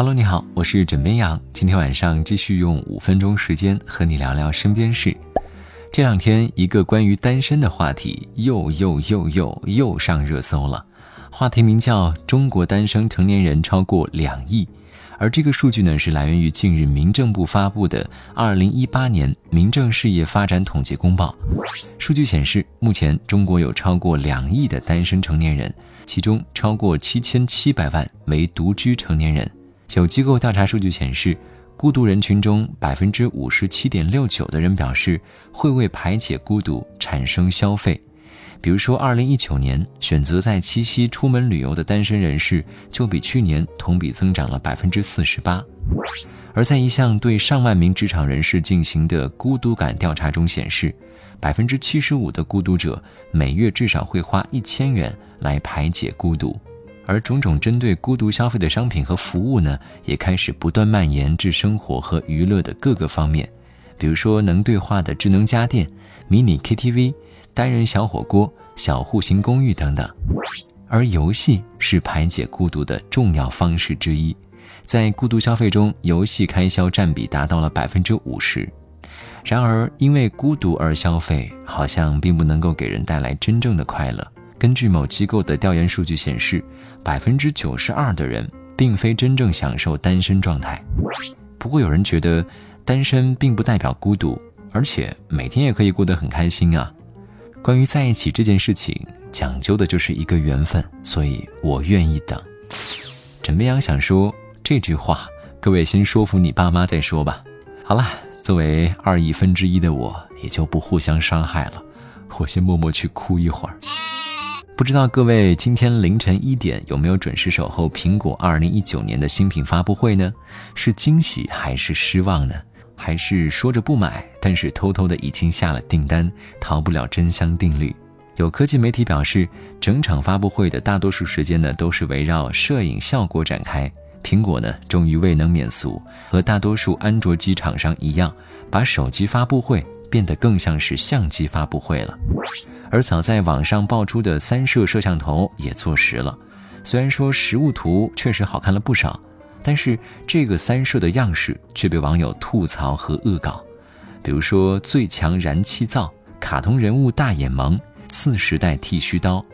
Hello，你好，我是枕边羊。今天晚上继续用五分钟时间和你聊聊身边事。这两天，一个关于单身的话题又又又又又上热搜了。话题名叫“中国单身成年人超过两亿”，而这个数据呢，是来源于近日民政部发布的《二零一八年民政事业发展统计公报》。数据显示，目前中国有超过两亿的单身成年人，其中超过七千七百万为独居成年人。有机构调查数据显示。孤独人群中，百分之五十七点六九的人表示会为排解孤独产生消费。比如说，二零一九年选择在七夕出门旅游的单身人士，就比去年同比增长了百分之四十八。而在一项对上万名职场人士进行的孤独感调查中显示，百分之七十五的孤独者每月至少会花一千元来排解孤独。而种种针对孤独消费的商品和服务呢，也开始不断蔓延至生活和娱乐的各个方面，比如说能对话的智能家电、迷你 KTV、单人小火锅、小户型公寓等等。而游戏是排解孤独的重要方式之一，在孤独消费中，游戏开销占比达到了百分之五十。然而，因为孤独而消费，好像并不能够给人带来真正的快乐。根据某机构的调研数据显示，百分之九十二的人并非真正享受单身状态。不过，有人觉得单身并不代表孤独，而且每天也可以过得很开心啊。关于在一起这件事情，讲究的就是一个缘分，所以我愿意等。枕边羊想说这句话，各位先说服你爸妈再说吧。好了，作为二亿分之一的我，也就不互相伤害了。我先默默去哭一会儿。不知道各位今天凌晨一点有没有准时守候苹果二零一九年的新品发布会呢？是惊喜还是失望呢？还是说着不买，但是偷偷的已经下了订单，逃不了真香定律？有科技媒体表示，整场发布会的大多数时间呢都是围绕摄影效果展开。苹果呢终于未能免俗，和大多数安卓机厂商一样，把手机发布会。变得更像是相机发布会了，而早在网上爆出的三摄摄像头也坐实了。虽然说实物图确实好看了不少，但是这个三摄的样式却被网友吐槽和恶搞。比如说最强燃气灶、卡通人物大眼萌、次时代剃须刀，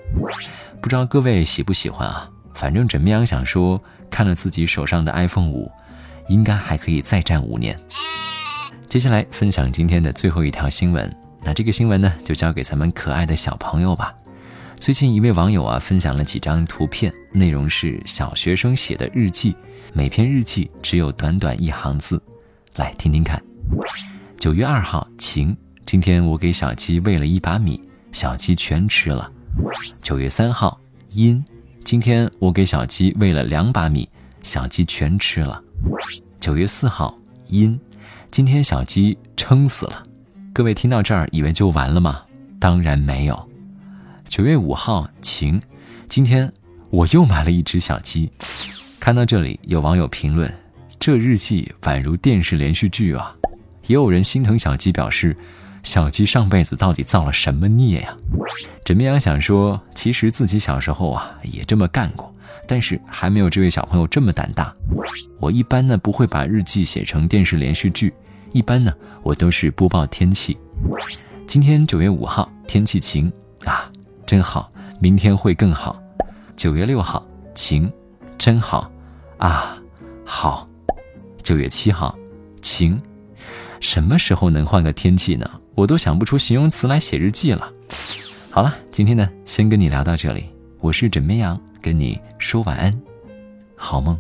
不知道各位喜不喜欢啊？反正枕边羊想说，看了自己手上的 iPhone 五，应该还可以再战五年。接下来分享今天的最后一条新闻，那这个新闻呢，就交给咱们可爱的小朋友吧。最近一位网友啊，分享了几张图片，内容是小学生写的日记，每篇日记只有短短一行字，来听听看。九月二号晴，今天我给小鸡喂了一把米，小鸡全吃了。九月三号阴，今天我给小鸡喂了两把米，小鸡全吃了。九月四号阴。今天小鸡撑死了，各位听到这儿以为就完了吗？当然没有。九月五号晴，今天我又买了一只小鸡。看到这里，有网友评论：这日记宛如电视连续剧啊！也有人心疼小鸡，表示小鸡上辈子到底造了什么孽呀？枕边羊想说，其实自己小时候啊也这么干过，但是还没有这位小朋友这么胆大。我一般呢不会把日记写成电视连续剧。一般呢，我都是播报天气。今天九月五号，天气晴啊，真好。明天会更好。九月六号，晴，真好啊，好。九月七号，晴。什么时候能换个天气呢？我都想不出形容词来写日记了。好了，今天呢，先跟你聊到这里。我是枕边羊，跟你说晚安，好梦。